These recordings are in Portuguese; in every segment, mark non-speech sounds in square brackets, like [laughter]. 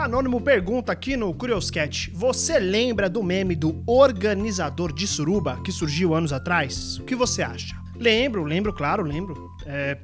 Anônimo pergunta aqui no Curioscat: Você lembra do meme do organizador de suruba que surgiu anos atrás? O que você acha? Lembro, lembro, claro, lembro. É,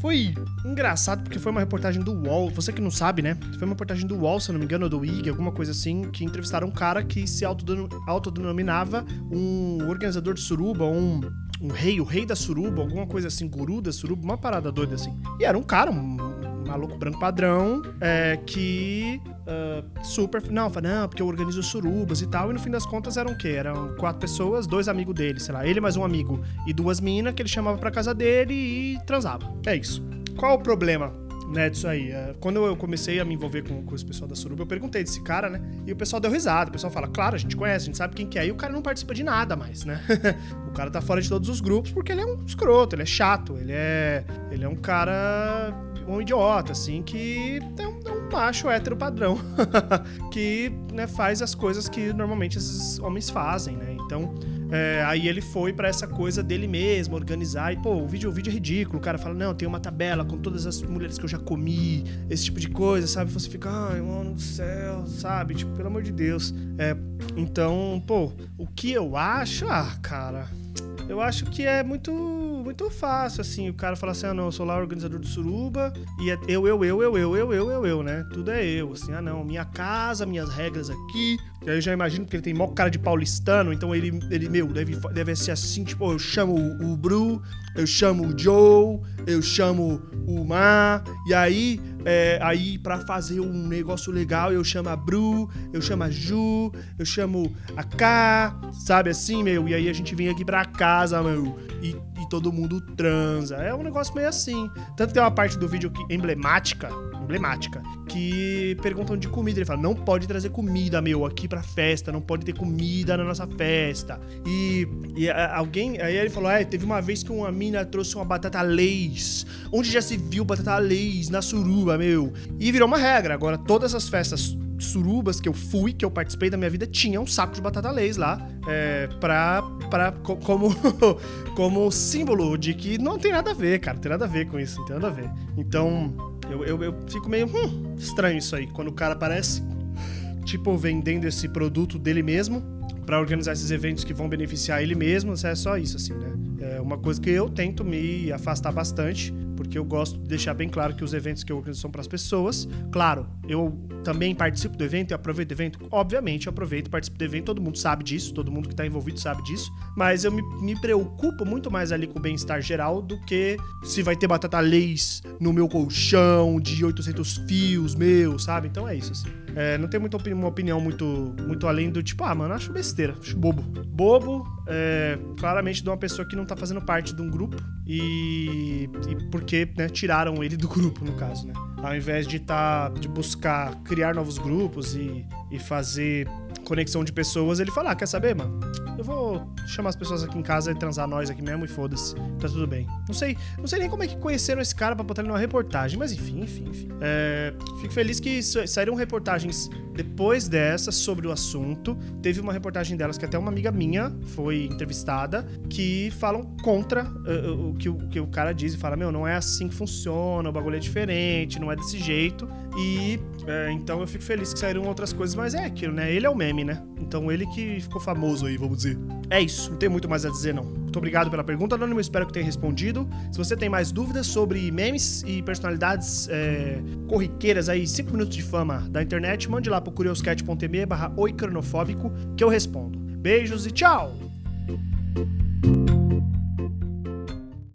foi engraçado porque foi uma reportagem do UOL. Você que não sabe, né? Foi uma reportagem do UOL, se não me engano, ou do IG, alguma coisa assim, que entrevistaram um cara que se autodenominava um organizador de suruba, um, um rei, o rei da suruba, alguma coisa assim, guru da suruba, uma parada doida assim. E era um cara, um maluco branco padrão, é, que uh, super. Não, fala, não, porque eu organizo surubas e tal. E no fim das contas eram o quê? Eram quatro pessoas, dois amigos dele, sei lá, ele mais um amigo e duas minas que ele chamava pra casa dele e transava. É isso. Qual o problema? Né, disso aí. É, quando eu comecei a me envolver com, com esse pessoal da Suruba, eu perguntei desse cara, né? E o pessoal deu risada. O pessoal fala, claro, a gente conhece, a gente sabe quem que é. E o cara não participa de nada mais, né? [laughs] o cara tá fora de todos os grupos porque ele é um escroto, ele é chato, ele é. Ele é um cara um idiota, assim, que é um, é um macho hétero padrão, [laughs] que né, faz as coisas que normalmente esses homens fazem, né? Então, é, aí ele foi para essa coisa dele mesmo, organizar, e pô, o vídeo, o vídeo é ridículo, o cara fala, não, tem uma tabela com todas as mulheres que eu já comi, esse tipo de coisa, sabe? Você fica, ai, mano do céu, sabe? Tipo, pelo amor de Deus. É, então, pô, o que eu acho, ah, cara, eu acho que é muito muito fácil, assim. O cara fala assim: ah, não, eu sou lá o organizador do Suruba e é eu, eu, eu, eu, eu, eu, eu, eu, eu, né? Tudo é eu. Assim, ah, não, minha casa, minhas regras aqui. E aí eu já imagino que ele tem mó cara de paulistano, então ele, ele meu, deve, deve ser assim: tipo, eu chamo o Bru, eu chamo o Joe, eu chamo o Mar, e aí é, aí para fazer um negócio legal eu chamo a Bru, eu chamo a Ju, eu chamo a K, sabe assim, meu? E aí a gente vem aqui pra casa, meu, e, e todo mundo transa. É um negócio meio assim. Tanto que tem uma parte do vídeo que, emblemática, emblemática, que perguntam de comida. Ele fala: não pode trazer comida, meu, aqui pra festa, não pode ter comida na nossa festa. E, e a, alguém. Aí ele falou: é, teve uma vez que uma mina trouxe uma batata leis. Onde já se viu batata leis? Na suruba, meu. E virou uma regra. Agora, todas as festas surubas que eu fui, que eu participei da minha vida, tinha um saco de batata leis lá, é, pra, pra, como, [laughs] como símbolo de que não tem nada a ver, cara, não tem nada a ver com isso, não tem nada a ver. Então, eu, eu, eu fico meio hum, estranho isso aí, quando o cara aparece, tipo, vendendo esse produto dele mesmo para organizar esses eventos que vão beneficiar ele mesmo, é só isso, assim, né? É uma coisa que eu tento me afastar bastante, porque eu gosto de deixar bem claro que os eventos que eu organizo são para as pessoas. Claro, eu também participo do evento e aproveito do evento. Obviamente, eu aproveito e participo do evento, todo mundo sabe disso, todo mundo que está envolvido sabe disso. Mas eu me, me preocupo muito mais ali com o bem-estar geral do que se vai ter batata leis no meu colchão de 800 fios, meu, sabe? Então é isso, assim. É, não tem muita opini uma opinião muito, muito além do tipo, ah, mano, acho besteira, acho bobo. Bobo, é, claramente de uma pessoa que não tá fazendo parte de um grupo e, e porque né, tiraram ele do [laughs] grupo, no caso, né? Ao invés de, tá, de buscar criar novos grupos e, e fazer conexão de pessoas, ele fala: ah, quer saber, mano? Eu vou chamar as pessoas aqui em casa e transar nós aqui mesmo e foda-se. Tá tudo bem. Não sei, não sei nem como é que conheceram esse cara pra botar ele numa reportagem, mas enfim, enfim, enfim. É, fico feliz que saíram reportagens depois dessa sobre o assunto. Teve uma reportagem delas que até uma amiga minha foi entrevistada que falam contra uh, o, que o que o cara diz e fala: Meu, não é assim que funciona, o bagulho é diferente, não é desse jeito. E é, então eu fico feliz que saíram outras coisas, mas é aquilo, né? Ele é o meme, né? Então ele que ficou famoso aí, vamos dizer. É isso, não tem muito mais a dizer, não. Muito obrigado pela pergunta, Anônimo. Espero que tenha respondido. Se você tem mais dúvidas sobre memes e personalidades é, corriqueiras aí, 5 minutos de fama da internet, mande lá pro curioscat.me barra oicronofóbico que eu respondo. Beijos e tchau!